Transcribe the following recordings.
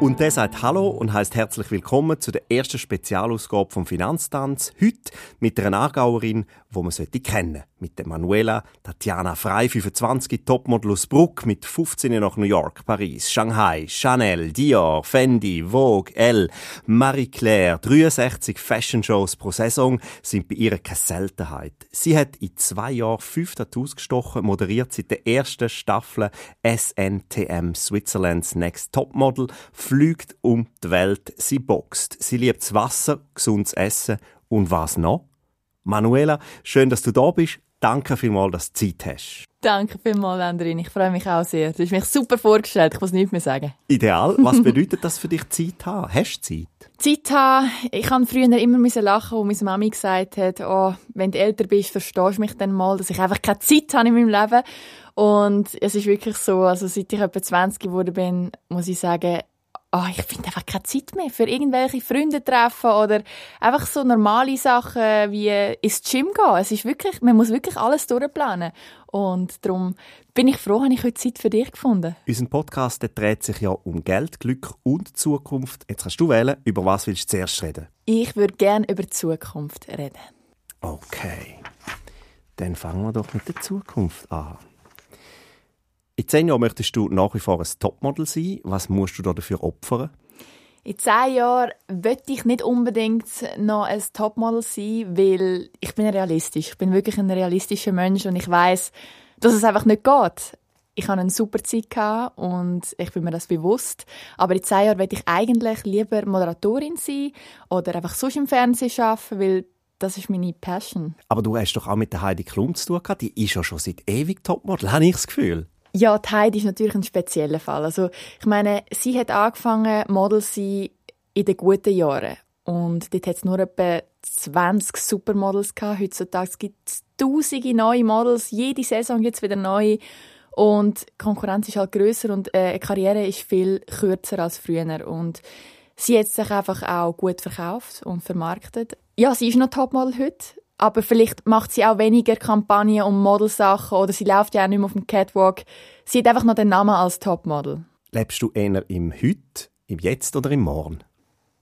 Und der sagt Hallo und heißt herzlich willkommen zu der ersten Spezialausgabe vom Finanztanz. Heute mit einer Aargauerin, wo man sollte kennen. Mit der Manuela Tatjana Frei, 25, Topmodel aus Bruck, mit 15 nach New York, Paris, Shanghai, Chanel, Dior, Fendi, Vogue, Elle, Marie Claire, 63 Fashion Shows pro Saison sind bei ihr keine Seltenheit. Sie hat in zwei Jahren fünf Tattoos gestochen, moderiert seit der ersten Staffel SNTM Switzerland's Next Topmodel, fliegt um die Welt, sie boxt, sie liebt das Wasser, gesundes Essen und was noch? Manuela, schön, dass du da bist. Danke vielmals, dass du Zeit hast. Danke vielmals, Andrin. Ich freue mich auch sehr. Du hast mich super vorgestellt. Ich muss nichts mehr sagen. Ideal. Was bedeutet das für dich, Zeit haben? Hast du Zeit? Zeit haben. Ich habe früher immer lachen, wo meine Mami gesagt hat, oh, wenn du älter bist, verstehst du mich dann mal, dass ich einfach keine Zeit habe in meinem Leben. Und es ist wirklich so, also seit ich etwa 20 geworden bin, muss ich sagen, oh, ich finde einfach keine Zeit mehr für irgendwelche Freunde treffen oder einfach so normale Sachen wie ins Gym gehen. Es ist wirklich, man muss wirklich alles durchplanen. Und darum bin ich froh, habe ich heute Zeit für dich gefunden. Unser Podcast der dreht sich ja um Geld, Glück und Zukunft. Jetzt kannst du wählen, über was willst du zuerst reden? Ich würde gerne über Zukunft reden. Okay. Dann fangen wir doch mit der Zukunft an. In zehn Jahren möchtest du nach wie vor ein Topmodel sein. Was musst du da dafür opfern? In zehn Jahren möchte ich nicht unbedingt noch ein Topmodel sein, weil ich bin realistisch. Ich bin wirklich ein realistischer Mensch und ich weiß, dass es einfach nicht geht. Ich hatte eine super Zeit und ich bin mir das bewusst. Aber in zehn Jahren möchte ich eigentlich lieber Moderatorin sein oder einfach sonst im Fernsehen arbeiten, weil das ist meine Passion. Aber du hast doch auch mit der Heidi Klum zu tun gehabt. Die ist ja schon seit ewig Topmodel, habe ich das Gefühl. Ja, die Heidi ist natürlich ein spezieller Fall. Also, ich meine, sie hat angefangen, Model sein in den guten Jahren. Und dort hat es nur etwa 20 Supermodels gehabt. Heutzutage gibt es tausende neue Models. Jede Saison gibt es wieder neue. Und die Konkurrenz ist halt grösser und äh, eine Karriere ist viel kürzer als früher. Und sie hat sich einfach auch gut verkauft und vermarktet. Ja, sie ist noch Topmodel heute aber vielleicht macht sie auch weniger Kampagnen um Modelsachen oder sie läuft ja auch nicht mehr auf dem Catwalk. Sie hat einfach noch den Namen als Topmodel. Lebst du eher im Heute, im Jetzt oder im Morgen?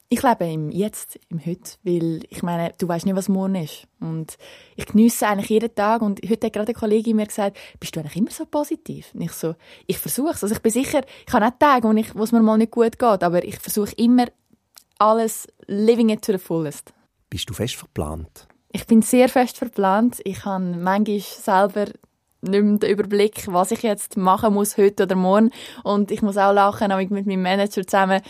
Ich lebe im Jetzt, im Heute, weil ich meine, du weißt nicht, was morgen ist. Und ich genieße eigentlich jeden Tag. Und heute hat gerade eine Kollegin mir gesagt, bist du eigentlich immer so positiv? Und ich so, ich versuche es. Also ich bin sicher, ich habe auch Tage, wo, ich, wo es mir mal nicht gut geht, aber ich versuche immer alles living it to the fullest. Bist du fest verplant? Ich bin sehr fest verplant. Ich habe manchmal selber nicht mehr den Überblick, was ich jetzt machen muss, heute oder morgen. Und ich muss auch lachen, mit meinem Manager zusammen.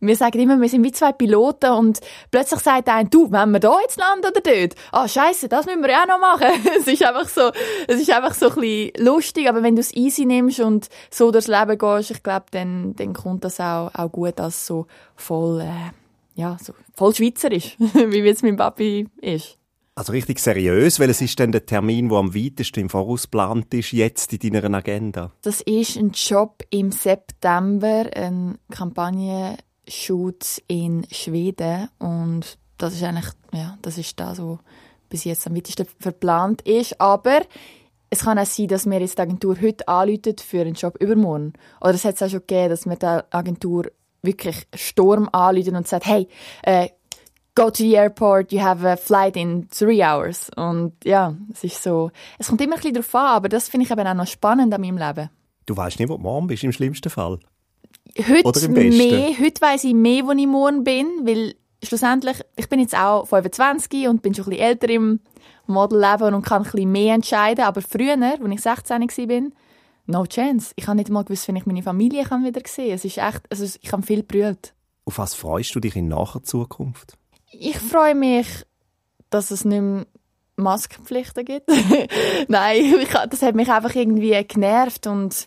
Wir sagen immer, wir sind wie zwei Piloten und plötzlich sagt einer, du, wenn wir da jetzt landen oder dort? Ah, oh, scheiße, das müssen wir ja auch noch machen. es ist einfach so, es ist einfach so ein bisschen lustig, aber wenn du es easy nimmst und so durchs Leben gehst, ich glaube, dann, dann kommt das auch, auch gut als so voll, äh, ja, so voll schweizerisch, wie jetzt mein Papi ist. Also richtig seriös, weil es ist denn der Termin, der am weitesten im Voraus geplant ist, jetzt in deiner Agenda? Das ist ein Job im September, ein Kampagnenshoot in Schweden und das ist eigentlich, ja, das ist da so bis jetzt am weitesten verplant ist, aber es kann auch sein, dass mir jetzt die Agentur heute anläutet für einen Job übermorgen. Oder es hat es auch schon gegeben, dass mir die Agentur wirklich Sturm anläutet und sagt, hey, äh, go to the airport, you have a flight in three hours. Und ja, es ist so, es kommt immer ein bisschen darauf an, aber das finde ich eben auch noch spannend an meinem Leben. Du weißt nicht, wo du morgen bist, im schlimmsten Fall. Heute Oder im besten? mehr, heute weiss ich mehr, wo ich morgen bin, weil schlussendlich, ich bin jetzt auch 25 und bin schon ein bisschen älter im Modelleben und kann ein bisschen mehr entscheiden, aber früher, als ich 16 war, no chance. Ich habe nicht mal gewusst, wenn ich meine Familie kann wieder sehen kann. Es ist echt, also ich habe viel brüllt. Auf was freust du dich in naher Zukunft? Ich freue mich, dass es nicht mehr Maskenpflichten gibt. Nein, ich, das hat mich einfach irgendwie genervt und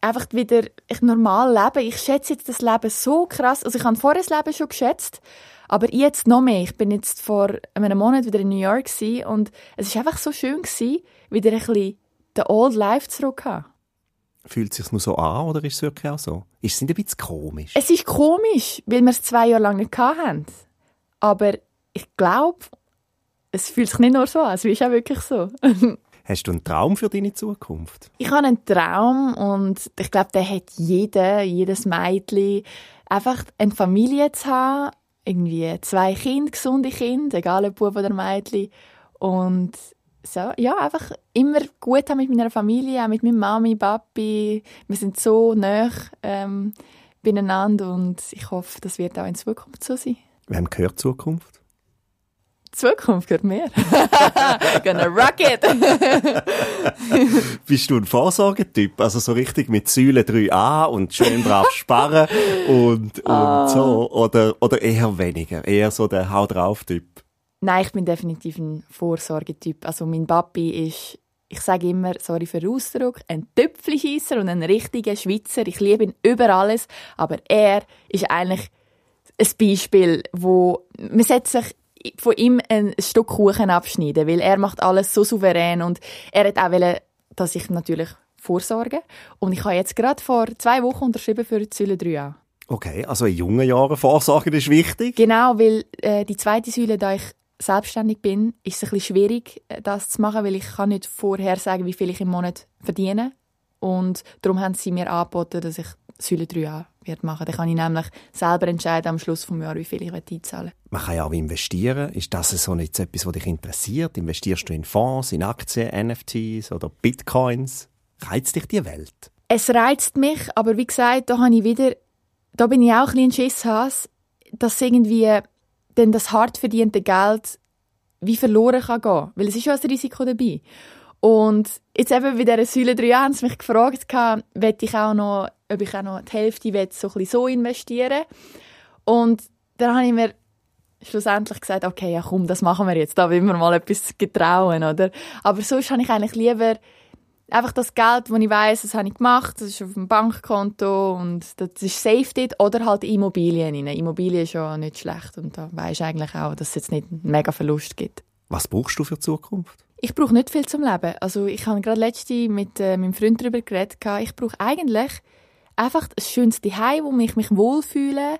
einfach wieder ich normal leben. Ich schätze jetzt das Leben so krass. Also ich habe vorher das Leben schon geschätzt, aber jetzt noch mehr. Ich bin jetzt vor einem Monat wieder in New York und es ist einfach so schön gewesen, wieder ein bisschen den Old Life zurückzuhaben. Fühlt es sich nur so an oder ist es wirklich auch so? Ist es nicht ein bisschen komisch? Es ist komisch, weil wir es zwei Jahre lang nicht hatten. Aber ich glaube, es fühlt sich nicht nur so an, es ist auch wirklich so. Hast du einen Traum für deine Zukunft? Ich habe einen Traum und ich glaube, der hat jeder, jedes Mädchen, einfach eine Familie zu haben, irgendwie zwei Kinder, gesunde Kinder, egal ob Bub oder Mädchen. Und so, ja, einfach immer gut haben mit meiner Familie, auch mit meiner Mami, Papi. Wir sind so nah ähm, beieinander und ich hoffe, das wird auch in Zukunft so sein. Wem gehört Zukunft? Zukunft gehört mir. Gonna rock it! Bist du ein Vorsorgetyp? Also so richtig mit Säule 3a und schön brav sparen und, und ah. so? Oder, oder eher weniger? Eher so der Hau drauf Typ? Nein, ich bin definitiv ein Vorsorgetyp. Also mein Papi ist, ich sage immer, sorry für den Ausdruck, ein Töpfchenscheisser und ein richtiger Schweizer. Ich liebe ihn über alles, aber er ist eigentlich ein Beispiel, wo man setzt sich von ihm ein Stück Kuchen abschneiden, weil er macht alles so souverän und er hat auch wollen, dass ich natürlich vorsorge. Und ich habe jetzt gerade vor zwei Wochen unterschrieben für die Säule 3a. Okay, also in jungen Jahren Vorsorge ist wichtig. Genau, weil äh, die zweite Säule, da ich selbstständig bin, ist es ein bisschen schwierig, äh, das zu machen, weil ich kann nicht vorher sagen, wie viel ich im Monat verdiene. Und darum haben sie mir angeboten, dass ich Säule 3a wird machen. Dann kann ich nämlich selber entscheiden am Schluss des Jahres, wie viel ich einzahlen will. Man kann ja auch investieren. Ist das so nicht etwas, was dich interessiert? Investierst du in Fonds, in Aktien, NFTs oder Bitcoins? Reizt dich die Welt? Es reizt mich, aber wie gesagt, da habe ich wieder, da bin ich auch ein bisschen Schisshas, dass irgendwie dann das hart verdiente Geld wie verloren kann gehen. Weil es ist ja ein Risiko dabei. Und jetzt eben bei dieser Säule 3 haben sie mich gefragt, ob ich auch noch, ob ich auch noch die Hälfte will, so, ein so investieren Und dann habe ich mir schlussendlich gesagt, okay, ja komm, das machen wir jetzt, da will wir mal etwas getrauen, oder? Aber sonst habe ich eigentlich lieber einfach das Geld, das ich weiß, das habe ich gemacht, das ist auf dem Bankkonto und das ist safe dort, oder halt Immobilien rein. Immobilien ist ja nicht schlecht und da weisst eigentlich auch, dass es jetzt nicht einen mega Verlust gibt. Was brauchst du für die Zukunft? Ich brauche nicht viel zum Leben. Also ich habe gerade letzte mit äh, meinem Freund darüber geredet. Ich brauche eigentlich einfach ein schönes Zuhause, wo ich mich wohlfühle.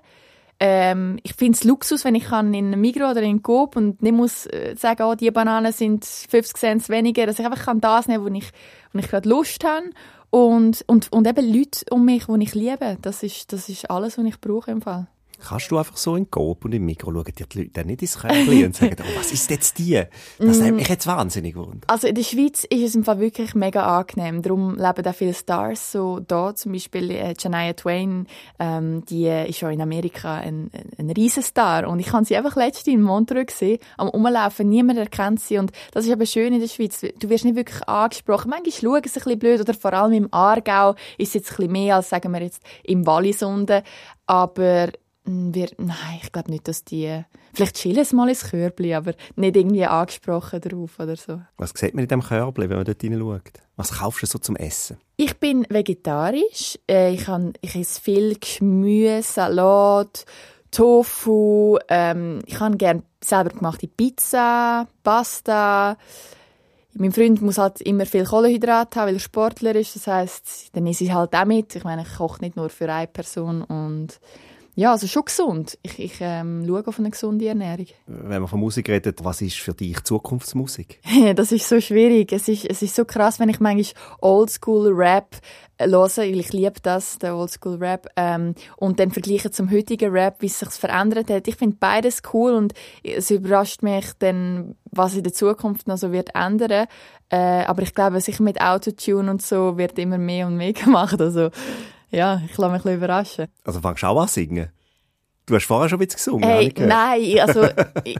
Ähm, ich finde es Luxus, wenn ich kann in Migros oder in Coop und nicht muss äh, sagen, oh, die Bananen sind 50 Cent weniger, dass ich einfach kann das nehmen, wo ich, wo ich gerade Lust habe und, und, und eben Leute um mich, die ich liebe. Das ist, das ist alles, was ich brauche im Fall. Kannst du einfach so in Coop und im Mikro schauen dir die Leute dann nicht ins Körbchen und sagen, oh, was ist jetzt die? Das hat mich jetzt wahnsinnig gewundert. Also in der Schweiz ist es im Fall wirklich mega angenehm. Darum leben da viele Stars so da. Zum Beispiel äh, Janaya Twain, ähm, die ist schon in Amerika ein, ein, ein Riesenstar. Und ich habe sie einfach letztens in Montreux gesehen, am Umlaufen. Niemand erkennt sie. Und das ist aber schön in der Schweiz. Du wirst nicht wirklich angesprochen. Manchmal schauen sie ein bisschen blöd. Oder vor allem im Aargau ist es jetzt ein bisschen mehr als, sagen wir jetzt, im Wallisunde. Aber wir, nein, ich glaube nicht, dass die, vielleicht chillen sie mal ins Körbli, aber nicht irgendwie angesprochen darauf oder so. Was sieht man in diesem Körbli, wenn man dort hineinschaut? Was kaufst du so zum Essen? Ich bin vegetarisch. Äh, ich, habe, ich esse viel Gemüse, Salat, Tofu. Ähm, ich habe gerne selber gemachte Pizza, Pasta. Mein Freund muss halt immer viel Kohlenhydrat haben, weil er Sportler ist. Das heißt, dann esse ich halt auch mit. Ich meine, ich koche nicht nur für eine Person und ja, also schon gesund. Ich, ich ähm, schaue auf eine gesunde Ernährung. Wenn man von Musik redet, was ist für dich Zukunftsmusik? das ist so schwierig. Es ist, es ist so krass, wenn ich manchmal Oldschool-Rap höre, weil ich liebe das, der Oldschool-Rap, ähm, und dann vergleiche zum heutigen Rap, wie es sich verändert hat. Ich finde beides cool und es überrascht mich dann, was in der Zukunft noch so wird ändern. Äh, aber ich glaube, sicher mit Autotune und so wird immer mehr und mehr gemacht. Also ja, ich lasse mich ein überraschen. Also fängst du auch an singen? Du hast vorher schon ein bisschen gesungen, hey, Nein, also ich,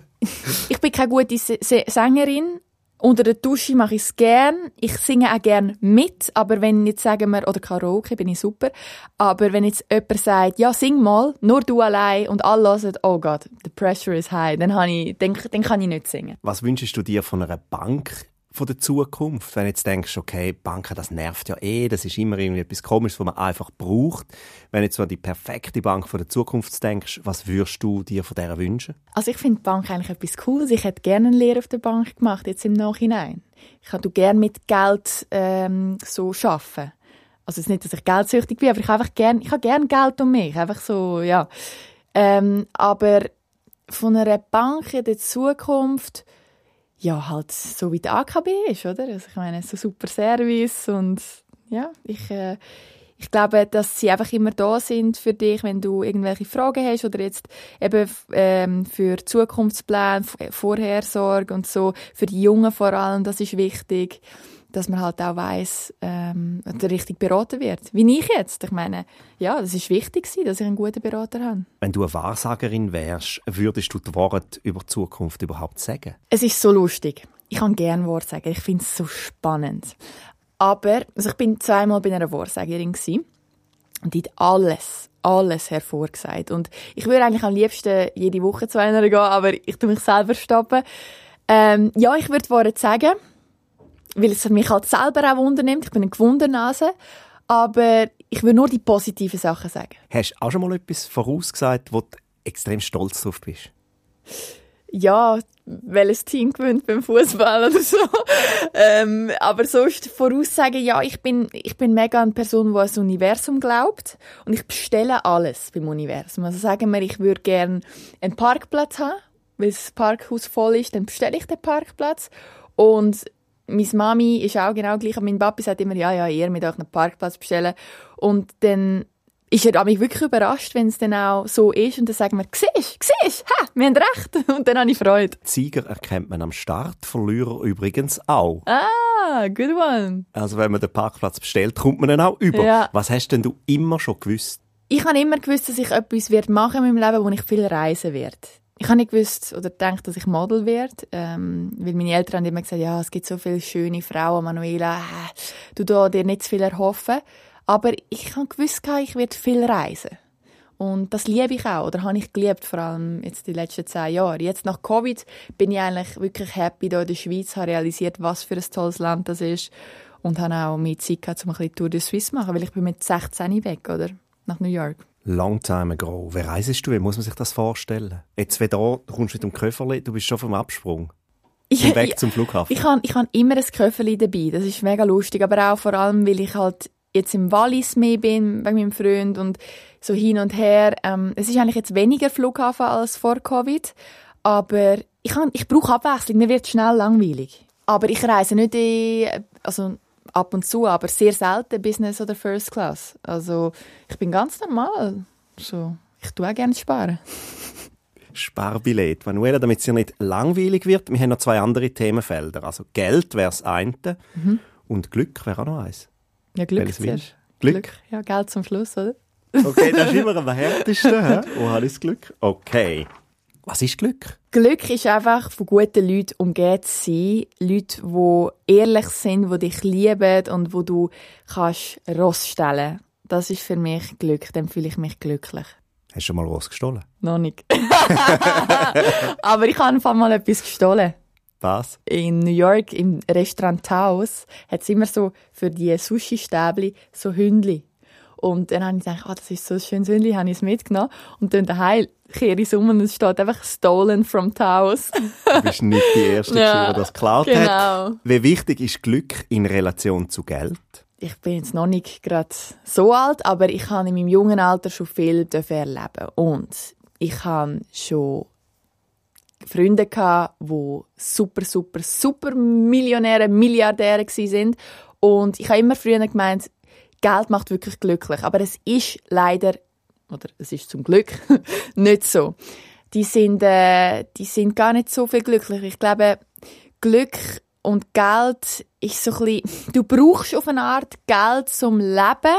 ich, bin keine gute Sängerin. Unter der Dusche mache ich es gern. Ich singe auch gern mit, aber wenn jetzt sagen wir, oder Karaoke bin ich super, aber wenn jetzt jemand sagt, ja, sing mal, nur du allein und alle hören, oh Gott, the pressure is high, dann, ich, dann, dann kann ich nicht singen. Was wünschst du dir von einer Bank von der Zukunft? Wenn du jetzt denkst, okay, Banken, das nervt ja eh, das ist immer irgendwie etwas Komisches, was man einfach braucht. Wenn du jetzt an die perfekte Bank von der Zukunft denkst, was würdest du dir von der wünschen? Also ich finde Bank eigentlich etwas Cooles. Ich hätte gerne eine Lehre auf der Bank gemacht, jetzt im Nachhinein. Ich würde gerne mit Geld ähm, so arbeiten. Also es ist nicht, dass ich geldsüchtig bin, aber ich habe einfach gern, gerne Geld um mich. Einfach so, ja. Ähm, aber von einer Bank in der Zukunft ja, halt so wie die AKB ist, oder? Also ich meine, so super Service und ja, ich, äh, ich glaube, dass sie einfach immer da sind für dich, wenn du irgendwelche Fragen hast oder jetzt eben ähm, für Zukunftspläne, Vorhersorge und so, für die Jungen vor allem, das ist wichtig dass man halt auch weiß, ähm, richtig beraten wird. Wie ich jetzt. Ich meine, ja, das ist wichtig, dass ich einen guten Berater habe. Wenn du eine Wahrsagerin wärst, würdest du die Worte über die Zukunft überhaupt sagen? Es ist so lustig. Ich kann gerne Worte sagen. Ich finde es so spannend. Aber also ich bin zweimal bei einer Wahrsagerin gewesen, und die hat alles, alles hervorgesagt. Und ich würde eigentlich am liebsten jede Woche zu einer gehen, aber ich tue mich selber stoppen. Ähm, ja, ich würde Worte sagen weil es mich halt selber auch wundernimmt. Ich bin eine Gewundernase. Aber ich will nur die positiven Sachen sagen. Hast du auch schon mal etwas vorausgesagt, wo du extrem stolz drauf bist? Ja, welches Team gewinnt beim Fußball oder so. ähm, aber sonst voraussagen, ja, ich bin, ich bin mega eine Person, die ans Universum glaubt. Und ich bestelle alles beim Universum. Also sagen wir, ich würde gerne einen Parkplatz haben, weil das Parkhaus voll ist, dann bestelle ich den Parkplatz. Und meine Mami ist auch genau gleich. Mein Papi sagt immer, ja, ja, ihr mit euch einen Parkplatz bestellen. Und dann ist er mich wirklich überrascht, wenn es dann auch so ist. Und dann sagen wir, siehst, siehst, ha, wir haben recht. Und dann habe ich Freude. Sieger erkennt man am Start, Verlierer übrigens auch. Ah, good one. Also wenn man den Parkplatz bestellt, kommt man dann auch über. Ja. Was hast denn du immer schon gewusst? Ich habe immer gewusst, dass ich etwas machen in meinem Leben, wo ich viel reisen werde ich habe nicht gewusst oder gedacht, dass ich Model werde, ähm, weil meine Eltern haben immer gesagt, ja, es gibt so viele schöne Frauen, Manuela, äh, du da dir nicht zu viel erhoffen. Aber ich habe gewusst, ich werde viel reisen. Und das liebe ich auch, oder habe ich geliebt, vor allem jetzt die letzten zehn Jahre. Jetzt nach Covid bin ich eigentlich wirklich happy hier in der Schweiz, habe realisiert, was für ein tolles Land das ist und habe auch mehr Zeit gehabt, um ein bisschen Tour de Suisse zu machen, weil ich bin mit 16 weg, oder? Nach New York. Long time ago. Wer reisest du? Wie muss man sich das vorstellen? Jetzt, wenn du, du kommst mit dem Köfferli, du bist schon vom Absprung. Ich, weg zum Flughafen. Ich, habe ich hab immer ein Köfferli dabei. Das ist mega lustig. Aber auch vor allem, weil ich halt jetzt im Wallis mehr bin, bei meinem Freund und so hin und her. Ähm, es ist eigentlich jetzt weniger Flughafen als vor Covid. Aber ich, ich brauche Abwechslung. Mir wird schnell langweilig. Aber ich reise nicht in, also ab und zu, aber sehr selten Business oder First Class. Also ich bin ganz normal. So, ich tue auch gerne sparen. Sparbillett. Manuela, damit es dir nicht langweilig wird, wir haben noch zwei andere Themenfelder. Also Geld wäre das eine mhm. und Glück wäre auch noch eins. Ja, Glück zuerst. Glück? Glück? Ja, Geld zum Schluss, oder? Okay, das ist immer am härtesten. Wo habe ich das Glück? Okay. Was ist Glück? Glück ist einfach, von guten Leuten umgeben zu sein. Leute, die ehrlich sind, die dich lieben und wo du kannst Ross stellen Das ist für mich Glück. Dann fühle ich mich glücklich. Hast du schon mal Ross gestohlen? Noch nicht. Aber ich habe einfach mal etwas gestohlen. Was? In New York, im Restaurant Taos, hat es immer so für die Sushi-Stäbli so Hündli. Und dann habe ich gedacht, oh, das ist so ein schönes Hündli, habe ich es mitgenommen. Und dann daheim kehre ich um und es steht einfach «Stolen from Taos». du bist nicht die Erste, ja, die das geklaut genau. hat. Wie wichtig ist Glück in Relation zu Geld? Ich bin jetzt noch nicht gerade so alt, aber ich habe in meinem jungen Alter schon viel erleben Und ich habe schon Freunde gehabt, die super, super, super Millionäre, Milliardäre waren. Und ich habe immer früher gemeint, Geld macht wirklich glücklich. Aber es ist leider, oder es ist zum Glück, nicht so. Die sind, äh, die sind gar nicht so viel glücklich. Ich glaube, Glück und Geld ist so ein bisschen, du brauchst auf eine Art Geld zum Leben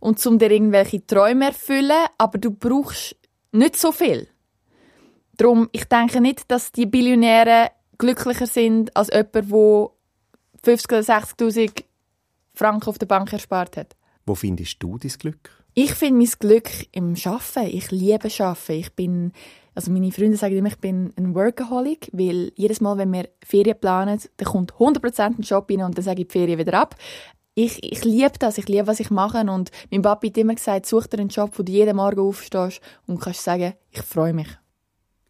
und zum dir irgendwelche Träume erfüllen, aber du brauchst nicht so viel. Darum, ich denke nicht, dass die Billionäre glücklicher sind als jemand, der 50 oder 60'000 Franken auf der Bank erspart hat. Wo findest du dein Glück? Ich finde mein Glück im Schaffen. Ich liebe Schaffen. Ich bin, also meine Freunde sagen immer, ich bin ein Workaholic, weil jedes Mal, wenn wir Ferien planen, dann kommt 100% ein Job rein und dann sage ich die Ferien wieder ab. Ich, ich liebe das, ich liebe, was ich mache und mein Papi hat immer gesagt, such dir einen Job, wo du jeden Morgen aufstehst und kannst sagen, ich freue mich.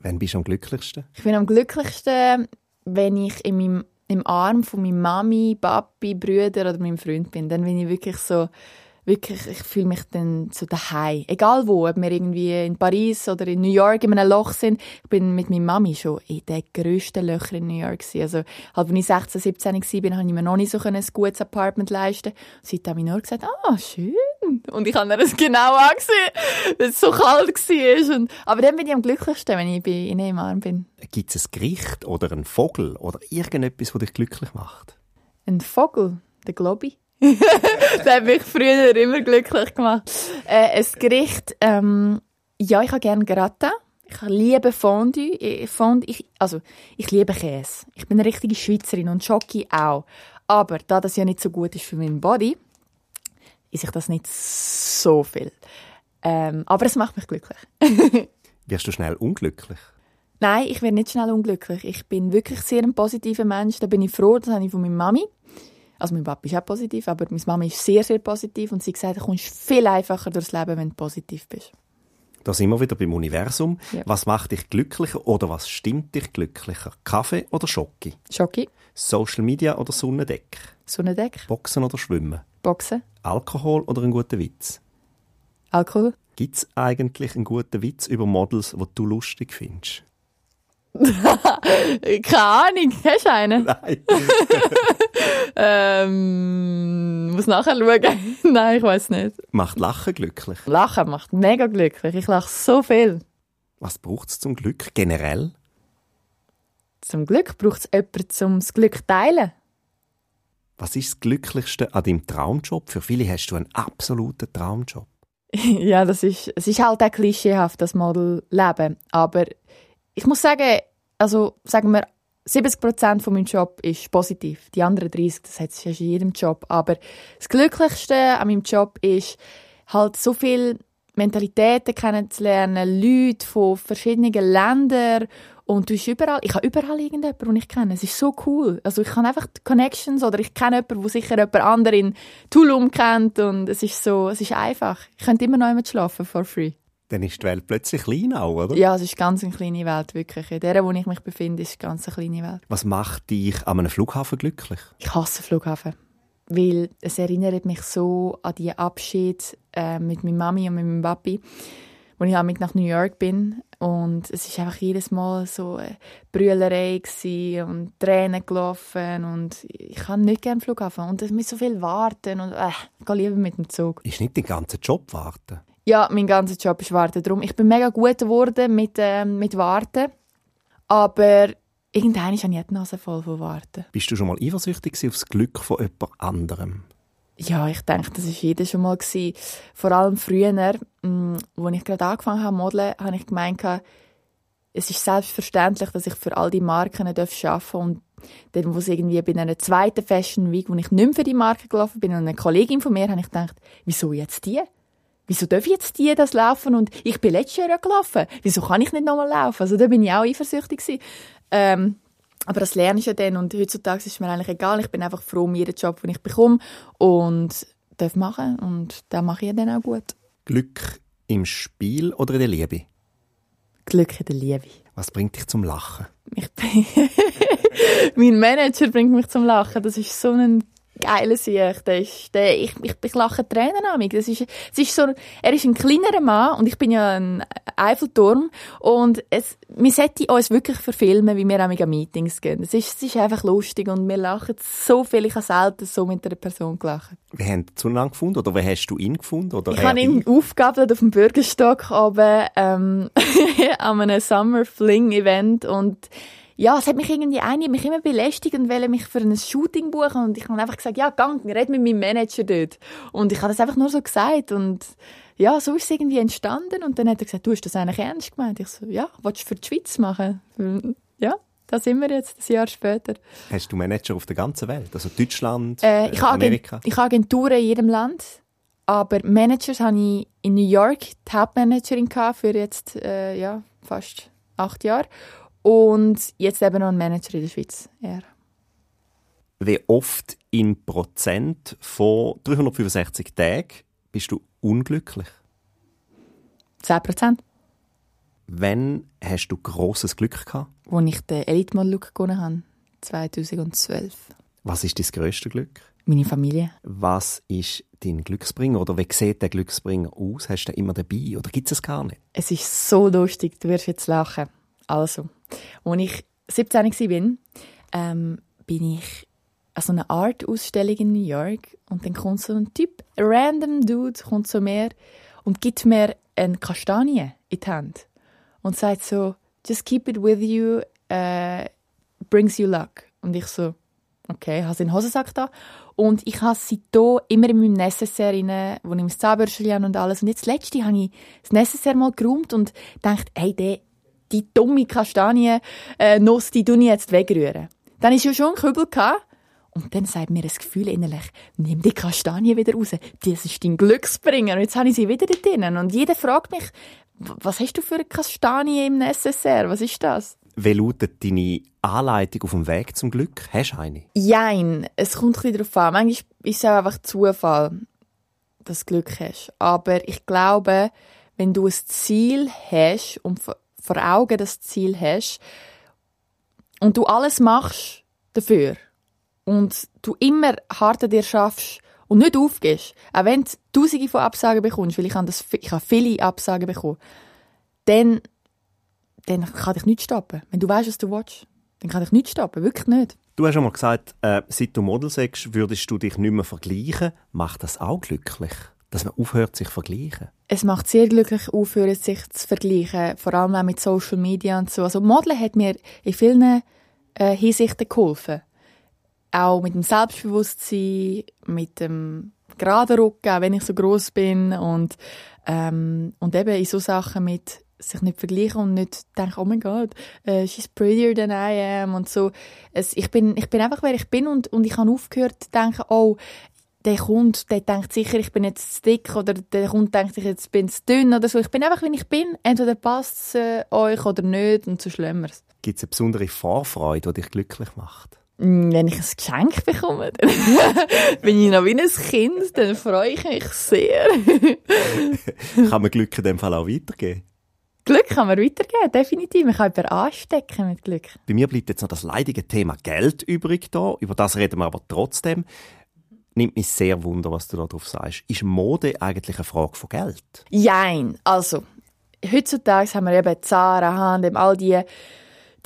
Wann bist du am glücklichsten? Ich bin am glücklichsten, wenn ich in meinem im Arm von meiner Mami, Papi, Brüder oder meinem Freund bin, dann bin ich wirklich so wirklich, ich fühle mich dann so daheim. Egal wo, ob wir irgendwie in Paris oder in New York in einem Loch sind. Ich bin mit meiner Mami schon in den grössten Löchern in New York gewesen. Also, halt, als ich 16, 17 war, habe ich mir noch nicht so ein gutes Apartment leisten Seitdem habe ich nur gesagt, ah, schön. Und ich habe mir das genau angesehen, weil es so kalt war. Und, aber dann bin ich am glücklichsten, wenn ich in einem bin. Gibt es ein Gericht oder einen Vogel oder irgendetwas, das dich glücklich macht? Ein Vogel? Der Globi? Das hat mich früher immer glücklich gemacht. Äh, ein Gericht, ähm, ja, ich habe gerne Gratin. Ich liebe Fondue. Fondue ich, also, ich liebe Käse. Ich bin eine richtige Schweizerin und Schoki auch. Aber da das ja nicht so gut ist für meinen Body, ist ich das nicht so viel. Ähm, aber es macht mich glücklich. Wirst du schnell unglücklich? Nein, ich werde nicht schnell unglücklich. Ich bin wirklich sehr ein positiver Mensch. Da bin ich froh, das habe ich von meiner Mami. Also mein Papa ist auch positiv, aber meine Mama ist sehr, sehr positiv und sie sagt, du kommst viel einfacher durchs Leben, wenn du positiv bist. Da sind wir wieder beim Universum. Ja. Was macht dich glücklicher oder was stimmt dich glücklicher? Kaffee oder Schoki? Schoki. Social Media oder Sonnendeck? Sonnendeck. Boxen oder Schwimmen? Boxen. Alkohol oder ein guter Witz? Alkohol. Gibt es eigentlich einen guten Witz über Models, den du lustig findest? Keine Ahnung, hast du einen? Nein. ähm, muss nachher schauen. Nein, ich weiß nicht. Macht Lachen glücklich? Lachen macht mega glücklich. Ich lache so viel. Was braucht es zum Glück generell? Zum Glück braucht es jemanden, um das Glück zu teilen. Was ist das Glücklichste an deinem Traumjob? Für viele hast du einen absoluten Traumjob. ja, das ist, es ist halt auch klischeehaft, das Modelleben. Aber ich muss sagen, also sagen wir, 70 Prozent von meinem Job ist positiv. Die anderen 30, das hat es in jedem Job. Aber das Glücklichste an meinem Job ist halt so viel Mentalitäten kennenzulernen, Leute von verschiedenen Ländern und du bist überall, ich habe überall irgendjemanden, den ich kenne. Es ist so cool. Also ich habe einfach Connections oder ich kenne jemanden, der sicher jemand anderen in Tulum kennt und es ist so, es ist einfach. Ich könnte immer noch jemand schlafen, for free. Dann ist die Welt plötzlich klein auch, oder? Ja, es ist ganz eine kleine Welt, wirklich. In der, wo ich mich befinde, ist eine ganz kleine Welt. Was macht dich an einem Flughafen glücklich? Ich hasse Flughafen. Weil es erinnert mich so an die Abschied äh, mit meiner Mami und mit meinem Papi, als ich mit nach New York bin. Und es ist einfach jedes Mal so eine Brüllerei und Tränen gelaufen. Und ich kann nicht gerne Flughafen. Und es muss so viel warten. Und äh, ich gehe lieber mit dem Zug. Ist nicht den ganzen Job warten? Ja, mein ganzer Job ist Warten. Darum, ich bin mega gut geworden mit, äh, mit Warten. Aber irgendwann habe ich die Nase voll von Warten. Bist du schon mal eifersüchtig auf das Glück von jemand anderem? Ja, ich denke, das war jeder schon mal. Gewesen. Vor allem früher, mm, als ich gerade angefangen habe zu modeln, habe ich gemeint, es ist selbstverständlich, dass ich für all die Marken arbeiten darf. Und dann, wo es irgendwie bei einer zweiten Fashion Week, wo ich nicht mehr für die Marke gelaufen bin, und eine Kollegin von mir, habe ich gedacht, wieso jetzt die? Wieso darf jetzt die das laufen und ich bin letztes Jahr gelaufen, wieso kann ich nicht nochmal laufen? Also da bin ich auch eifersüchtig Ähm, aber das lerne ich ja dann und heutzutage ist mir eigentlich egal, ich bin einfach froh um jeden Job, den ich bekomme und darf machen und da mache ich ja dann auch gut. Glück im Spiel oder in der Liebe? Glück in der Liebe. Was bringt dich zum Lachen? Ich mein Manager bringt mich zum Lachen. Das ist so ein geiler Sieg. Der ist, der, ich, ich, ich lache Tränen an mich. Das ist, es ist so, er ist ein kleinerer Mann und ich bin ja ein Eiffelturm und es, wir sollten uns wirklich verfilmen, wie wir an Meetings gehen. Es ist, es ist einfach lustig und wir lachen so viel. Ich habe selten so mit einer Person gelacht. Wie haben zueinander gefunden oder wie hast du ihn gefunden? Oder ich habe ihn aufgegabelt auf dem Bürgerstock oben ähm, an einem Summer Fling Event und ja, es hat mich irgendwie eine mich immer belästigt und wollte mich für ein Shooting buchen und ich habe einfach gesagt, ja, gang, red mit meinem Manager dort. Und ich habe das einfach nur so gesagt und ja, so ist es irgendwie entstanden und dann hat er gesagt, du hast das eigentlich ernst gemeint? Ich so, ja, willst du für die Schweiz machen? Ja, da sind wir jetzt, ein Jahr später. Hast du Manager auf der ganzen Welt? Also Deutschland, äh, ich Amerika? ich habe Agenturen in jedem Land. Aber Managers habe ich in New York die Hauptmanagerin für jetzt äh, ja, fast acht Jahre. Und jetzt eben noch ein Manager in der Schweiz. Ja. Wie oft in Prozent von 365 Tagen bist du unglücklich? 10 Prozent. Wann hast du großes Glück gehabt? Als ich den Elite Model Look gewonnen habe, 2012. Was ist dein grösstes Glück? Meine Familie. Was ist dein Glücksbringer oder wie sieht der Glücksbringer aus? Hast du den immer dabei oder gibt es es gar nicht? Es ist so lustig, du wirst jetzt lachen. Also, als ich 17 war, ähm, bin ich an so einer Art-Ausstellung in New York und dann kommt so ein Typ, ein random Dude, kommt zu mir und gibt mir eine Kastanie in die Hand und sagt so, just keep it with you, uh, brings you luck. Und ich so, okay, habe seinen Hosensack da und ich habe sie hier immer in meinem Necessaire rein, wo ich mein Zahnbürstchen und alles. Und jetzt letzte habe ich das Necessaire mal geräumt und dachte, hey, die, die dumme Kastanie, äh, die ich jetzt wegrühren. Dann ist ja schon ein Kübel gehabt. Und dann sagt mir das Gefühl innerlich, nimm die Kastanie wieder raus. Das ist dein Glücksbringer. Und jetzt habe ich sie wieder drinnen. Und jeder fragt mich, was hast du für eine Kastanie im Necessaire? Was ist das? Wie lautet deine Anleitung auf dem Weg zum Glück? Hast du eine? Jein, es kommt ein bisschen darauf an. Manchmal ist es einfach Zufall, dass du Glück hast. Aber ich glaube, wenn du ein Ziel hast und vor Augen das Ziel hast und du alles machst dafür und du immer hart an dir schaffst und nicht aufgehst, auch wenn du tausende von Absagen bekommst, weil ich habe, das, ich habe viele Absagen bekommen, dann dann kann dich nichts stoppen. Wenn du weißt, was du willst, dann kann dich nichts stoppen. Wirklich nicht. Du hast schon mal gesagt, äh, seit du Model sagst, würdest du dich nicht mehr vergleichen. Macht das auch glücklich? Dass man aufhört, sich zu vergleichen? Es macht sehr glücklich, aufhören, sich zu vergleichen. Vor allem auch mit Social Media und so. Also Modeln hat mir in vielen äh, Hinsichten geholfen. Auch mit dem Selbstbewusstsein, mit dem geraden Rücken, auch wenn ich so groß bin und, ähm, und eben in so Sachen mit sich nicht vergleichen und nicht denken, oh mein Gott, uh, she's prettier than I am und so. Es, ich, bin, ich bin einfach, wer ich bin und, und ich habe aufgehört zu denken, oh, der Kunde, der denkt sicher, ich bin jetzt zu dick oder der Kunde denkt, ich jetzt bin zu dünn oder so. Ich bin einfach, wie ich bin. Entweder passt es äh, euch oder nicht und so Schlimmeres. Gibt es eine besondere Vorfreude, die dich glücklich macht? Mm, wenn ich ein Geschenk bekomme, dann bin ich noch wie ein Kind, dann freue ich mich sehr. Kann man Glück in dem Fall auch weitergeben? Glück kann man weitergeben, definitiv. Man kann jemanden anstecken mit Glück. Bei mir bleibt jetzt noch das leidige Thema Geld übrig da. Über das reden wir aber trotzdem. Nimmt mich sehr wunder, was du darauf sagst. Ist Mode eigentlich eine Frage von Geld? Jein. Also, heutzutage haben wir eben Zara, H&M, all die,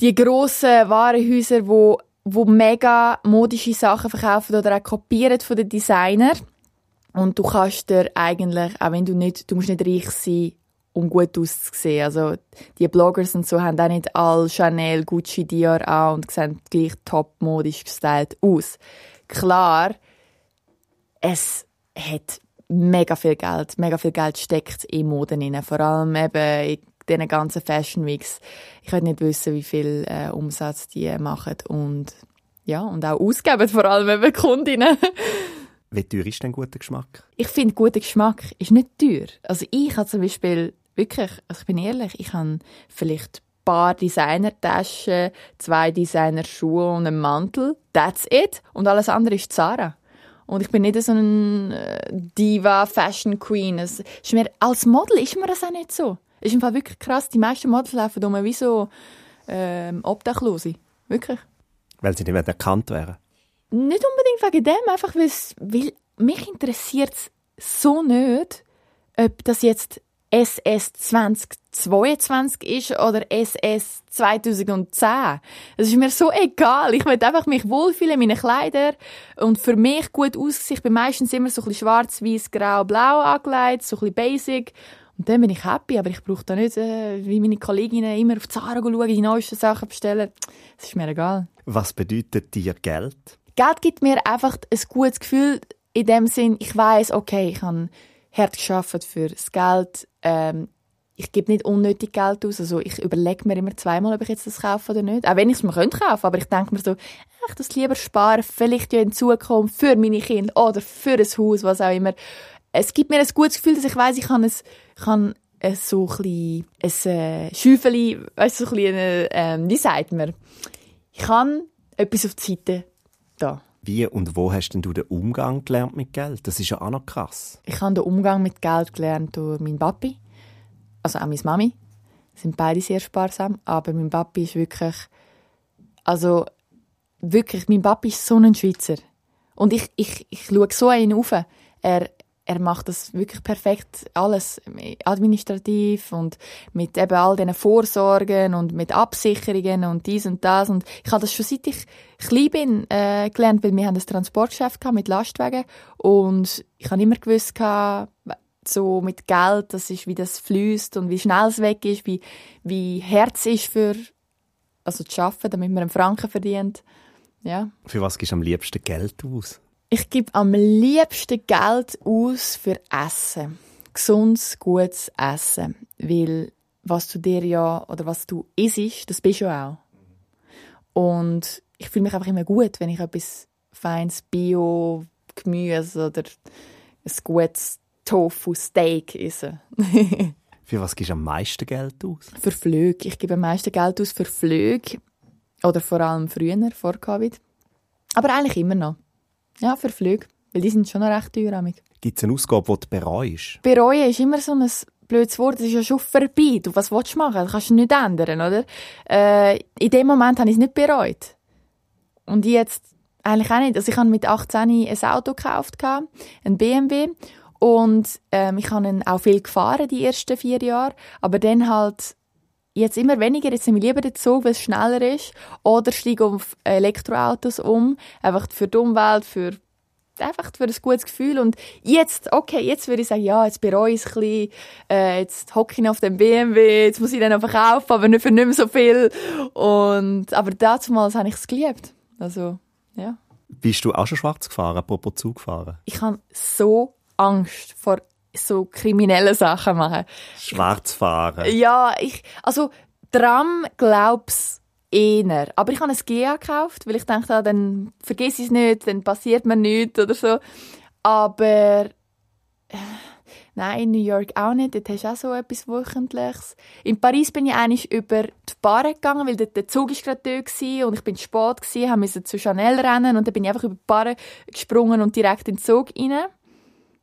die grossen Warenhäuser, wo, wo mega modische Sachen verkaufen oder auch kopieren von den Designern. Und du kannst dir eigentlich, auch wenn du nicht, du musst nicht reich sein, um gut auszusehen. Also die Bloggers und so haben auch nicht all Chanel, Gucci, Dior an und sehen gleich topmodisch gestylt aus. Klar, es hat mega viel Geld, mega viel Geld steckt in Moden rein, vor allem eben in diesen ganzen Fashion Weeks. Ich will nicht wissen, wie viel äh, Umsatz die machen und ja, und auch ausgeben, vor allem eben Kundinnen. Wie teuer ist denn guter Geschmack? Ich finde, guter Geschmack ist nicht teuer. Also ich habe zum Beispiel Wirklich, also ich bin ehrlich, ich habe vielleicht ein paar Designertaschen, zwei Designerschuhe und einen Mantel. That's it. Und alles andere ist Zara. Und ich bin nicht so eine äh, Diva, Fashion Queen. Es ist mir, als Model ist mir das auch nicht so. Es ist im Fall wirklich krass. Die meisten Models laufen um wie so ähm, Obdachlose. Wirklich. Weil sie nicht mehr erkannt wären? Nicht unbedingt wegen dem, einfach weil mich interessiert es so nicht, ob das jetzt SS 2022 ist oder SS 2010. Es ist mir so egal. Ich will einfach mich wohlfühlen in meinen Kleidern und für mich gut aussehen. Ich bin meistens immer so ein bisschen schwarz, weiß, grau, blau angelegt, so ein bisschen basic. Und dann bin ich happy, aber ich brauche da nicht, äh, wie meine Kolleginnen, immer auf Zara schauen, die neuesten Sachen bestellen. Es ist mir egal. Was bedeutet dir Geld? Geld gibt mir einfach ein gutes Gefühl in dem Sinn, ich weiß, okay, ich habe hart geschafft für das Geld. Ähm, ich gebe nicht unnötig Geld aus. Also ich überlege mir immer zweimal, ob ich jetzt das kaufe oder nicht. Auch wenn ich es mir könnte kaufen, aber ich denke mir so, ich das lieber sparen, vielleicht ja in Zukunft für meine Kinder oder für ein Haus, was auch immer. Es gibt mir ein gutes Gefühl, dass ich weiß, ich kann es, kann es so ein ein äh, weißt du, so ein bisschen, ähm, wie sagt man? Ich kann etwas auf die Seite da. Wie und wo hast denn du den Umgang gelernt mit Geld? Das ist ja auch noch krass. Ich habe den Umgang mit Geld gelernt durch meinen Papi, also auch meine Mami. Sind beide sehr sparsam, aber mein Papi ist wirklich, also wirklich, mein Papa ist so ein Schweizer. Und ich, ich, ich schaue so einen auf. Er, er macht das wirklich perfekt, alles administrativ und mit eben all diesen Vorsorgen und mit Absicherungen und dies und das. Und ich habe das schon seit ich klein bin äh, gelernt, weil wir haben das Transportgeschäft mit Lastwagen und ich habe immer gewusst, gehabt, so mit Geld, das ist, wie das fließt und wie schnell es weg ist, wie, wie Herz ist für also zu arbeiten, damit man einen Franken verdient. Ja. Für was gibst du am liebsten Geld aus? Ich gebe am liebsten Geld aus für Essen. Gesundes, gutes Essen. Weil was du dir ja, oder was du isst, das bist du auch. Und ich fühle mich einfach immer gut, wenn ich etwas feines Bio, Gemüse oder ein gutes Tofu-Steak esse. für was gibst du am meisten Geld aus? Für Flüge. Ich gebe am meisten Geld aus für Flüge. Oder vor allem früher, vor Covid. Aber eigentlich immer noch. Ja, für Flüge. Weil die sind schon noch recht teuer. Gibt es eine Ausgabe, die du bereust? Bereuen ist immer so ein blödes Wort. Das ist ja schon vorbei. Du, was willst du machen? Das kannst du nicht ändern, oder? Äh, in dem Moment habe ich es nicht bereut. Und jetzt eigentlich auch nicht. Also ich habe mit 18 ein Auto gekauft, ein BMW. Und ähm, ich habe ihn auch viel gefahren, die ersten vier Jahre. Aber dann halt jetzt immer weniger, jetzt nehme ich lieber den Zug, weil es schneller ist, oder steige auf Elektroautos um, einfach für die Umwelt, für einfach für ein gutes Gefühl und jetzt, okay, jetzt würde ich sagen, ja, jetzt bereue ich es ein bisschen, äh, jetzt hocke ich auf dem BMW, jetzt muss ich den einfach kaufen, aber nicht für nicht mehr so viel und, aber damals habe ich es geliebt, also, ja. Bist du auch schon schwarz gefahren, apropos Zug gefahren? Ich habe so Angst vor so kriminelle Sachen machen. Schwarz fahren. Ja, ich, also Tram glaub's eher. Aber ich habe ein GA gekauft, weil ich dachte, ah, dann vergiss ich es nicht, dann passiert mir nichts oder so. Aber äh, nein, in New York auch nicht. Dort hast du auch so etwas Wöchentliches. In Paris bin ich eigentlich über die Bar gegangen, weil dort der Zug ist gerade war und ich bin spät gewesen, musste zu Chanel rennen und dann bin ich einfach über die Bar gesprungen und direkt in den Zug rein.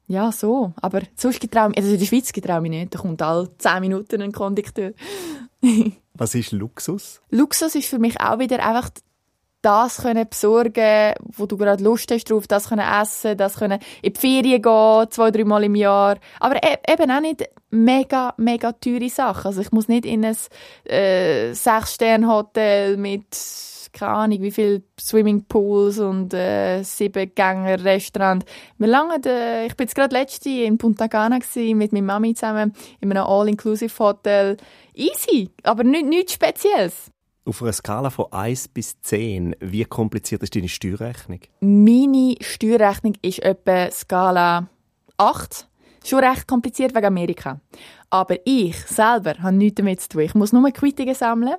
Ja, so. Aber sonst getraue also in der Schweiz getraue ich nicht. Da kommt alle 10 Minuten ein Kondukteur. Was ist Luxus? Luxus ist für mich auch wieder einfach das können besorgen, wo du gerade Lust hast drauf, das können essen, das können in die Ferien gehen, zwei, drei Mal im Jahr. Aber e eben auch nicht mega, mega teure Sachen. Also ich muss nicht in ein äh, Sechs-Sterne-Hotel mit keine Ahnung, wie viele Swimmingpools und äh, Sieben-Gänger-Restaurant. Wir lange, äh, ich bin jetzt gerade letzte in Punta Cana mit meiner Mami zusammen in einem All-Inclusive-Hotel. Easy, aber nichts, nichts Spezielles. Auf einer Skala von 1 bis 10, wie kompliziert ist deine Steuerrechnung? Meine Steuerrechnung ist etwa Skala 8. Schon recht kompliziert wegen Amerika. Aber ich selber habe nichts damit zu tun. Ich muss nur Quittungen sammeln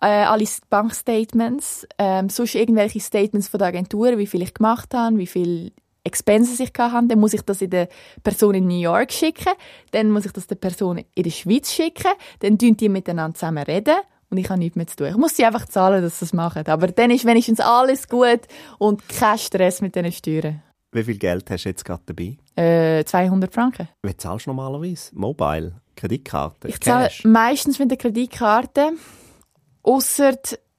äh, alle Bankstatements, ähm, sonst irgendwelche Statements von der Agentur, wie viel ich gemacht habe, wie viel Expenses ich hatte, dann muss ich das in der Person in New York schicken, dann muss ich das der Person in der Schweiz schicken, dann tun die miteinander zusammen reden und ich habe nichts mehr zu tun. Ich muss sie einfach zahlen, dass sie das machen. Aber dann ist wenigstens alles gut und kein Stress mit diesen Steuern. Wie viel Geld hast du jetzt gerade dabei? Äh, 200 Franken. Wie zahlst du normalerweise? Mobile? Kreditkarte? Ich zahle meistens mit der Kreditkarte. Ausser,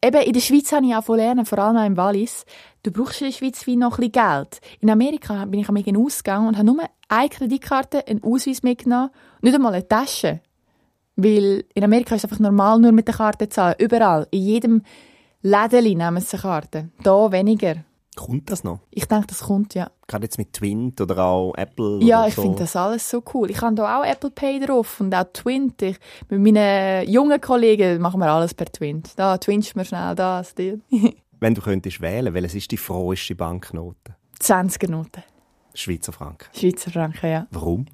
eben in der Schweiz habe ich auch von lernen, vor allem auch im Wallis, du brauchst in der Schweiz wie noch ein bisschen Geld. In Amerika bin ich am einen Ausgang und habe nur eine Kreditkarte, einen Ausweis mitgenommen, nicht einmal eine Tasche. Weil in Amerika ist es einfach normal, nur mit der Karte zu zahlen. Überall. In jedem Lädeli nehmen sie eine Karte. Da weniger. Kommt das noch? Ich denke, das kommt, ja. Gerade jetzt mit Twint oder auch Apple? Ja, ich so. finde das alles so cool. Ich habe da auch Apple Pay drauf und auch Twint. Ich, mit meinen jungen Kollegen machen wir alles per Twint. Da twinst mir schnell das. Wenn du könntest wählen, welches ist die froheste Banknote? 20er Note. Schweizer Franken? Schweizer Franken, ja. Warum?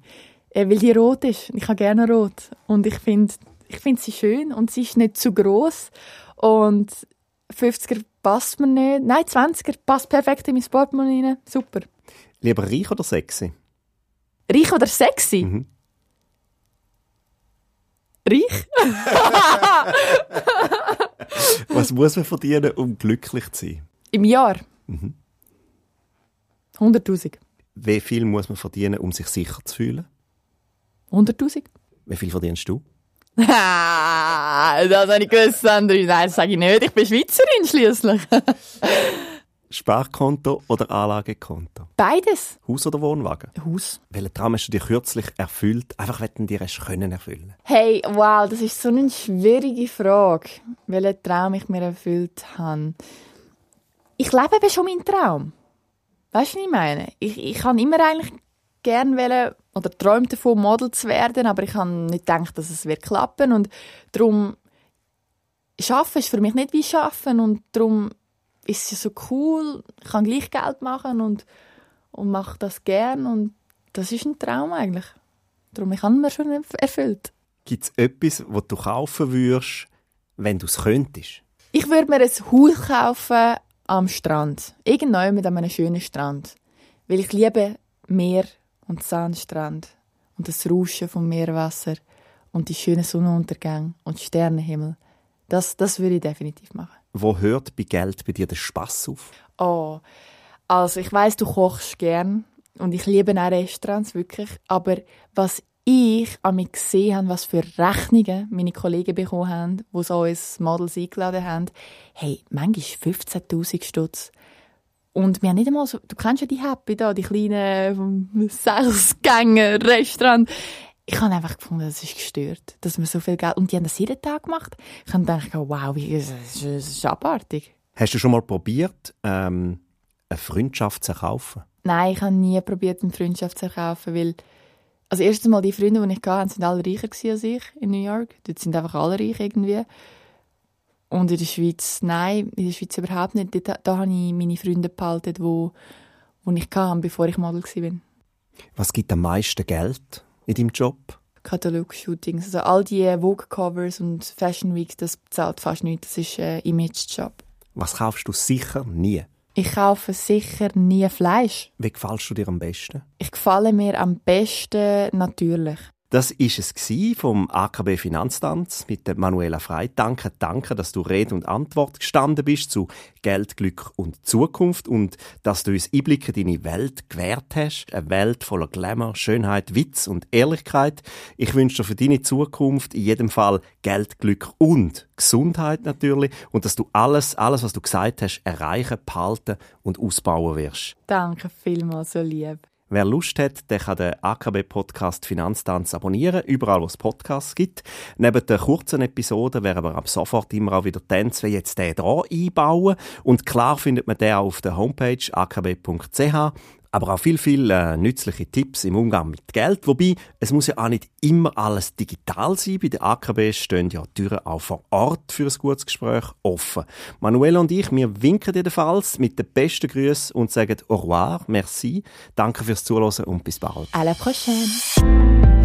Äh, weil die rot ist. Ich habe gerne rot. Und ich finde ich find sie schön und sie ist nicht zu groß Und 50er passt mir nicht. Nein, 20er passt perfekt in mein Portemonnaie rein. Super. Lieber reich oder sexy? Reich oder sexy? Mhm. Reich? Was muss man verdienen, um glücklich zu sein? Im Jahr? Mhm. 100'000. Wie viel muss man verdienen, um sich sicher zu fühlen? 100'000. Wie viel verdienst du? das habe ich gewusst, Sandrine. Nein, das sage ich nicht. Ich bin Schweizerin schließlich. Sparkonto oder Anlagekonto? Beides. Haus oder Wohnwagen? Haus. Welchen Traum hast du dir kürzlich erfüllt? Einfach, wenn du dir hast können erfüllen Hey, wow, das ist so eine schwierige Frage. Welchen Traum ich mir erfüllt habe. Ich lebe eben schon meinen Traum. Weißt du, was ich meine? Ich, ich kann immer eigentlich gerne oder träumt davon, Model zu werden, aber ich habe nicht gedacht, dass es wird klappen und darum Schaffen ist für mich nicht wie Schaffen und darum ist es so cool, ich kann gleich Geld machen und, und mache das gern und das ist ein Traum eigentlich. Darum, ich habe mir schon erfüllt. Gibt es etwas, was du kaufen würdest, wenn du es könntest? Ich würde mir ein Haus kaufen am Strand. Irgendwann mit einem schönen Strand. Weil ich liebe Meer und Sandstrand und das Rauschen vom Meerwasser und die schönen Sonnenuntergänge und Sternenhimmel. Das, das würde ich definitiv machen. Wo hört bei Geld bei dir der Spaß auf? Oh, also ich weiß, du kochst gern und ich liebe auch Restaurants wirklich, aber was ich an mich gesehen habe, was für Rechnungen meine Kollegen bekommen haben, die so uns Models eingeladen haben, hey, manchmal 15'000 Stutz. Und wir haben nicht einmal so, du kennst ja die Happy da, die kleinen Sechsgänger-Restaurant. Ich habe einfach gefunden, das ist gestört, dass man so viel Geld, und die haben das jeden Tag gemacht. Ich habe gedacht, wow, wie, das, ist, das ist abartig. Hast du schon mal probiert, ähm, eine Freundschaft zu erkaufen? Nein, ich habe nie probiert, eine Freundschaft zu erkaufen, weil also erstens mal die Freunde, die ich hatte, sind alle reicher als ich in New York. Dort sind einfach alle reich irgendwie. Und in der Schweiz, nein, in der Schweiz überhaupt nicht. Da, da habe ich meine Freunde behalten, wo, wo ich kam, bevor ich Model war. Was gibt am meisten Geld in deinem Job? Katalog-Shootings. Also all die Vogue-Covers und Fashion Weeks, das zahlt fast nichts. Das ist ein Image-Job. Was kaufst du sicher nie? Ich kaufe sicher nie Fleisch. Wie gefällst du dir am besten? Ich gefalle mir am besten natürlich. Das ist es vom AKB Finanztanz mit der Manuela Frei. Danke, danke, dass du Rede und Antwort gestanden bist zu Geld, Glück und Zukunft und dass du uns Einblicke in deine Welt gewährt hast. Eine Welt voller Glamour, Schönheit, Witz und Ehrlichkeit. Ich wünsche dir für deine Zukunft in jedem Fall Geld, Glück und Gesundheit natürlich und dass du alles, alles, was du gesagt hast, erreichen, behalten und ausbauen wirst. Danke vielmals, so lieb. Wer Lust hat, der kann den AKB-Podcast Finanztanz abonnieren, überall wo es Podcasts gibt. Neben den kurzen Episoden werden wir ab sofort immer auch wieder Tänze wie jetzt den hier einbauen. Und klar findet man den auch auf der Homepage akb.ch aber auch viel, viel äh, nützliche Tipps im Umgang mit Geld. Wobei, es muss ja auch nicht immer alles digital sein. Bei der AKB stehen ja Türen auch vor Ort für ein gutes Gespräch offen. Manuela und ich, wir winken jedenfalls mit den besten Grüßen und sagen au revoir, merci, danke fürs Zuhören und bis bald. À la prochaine!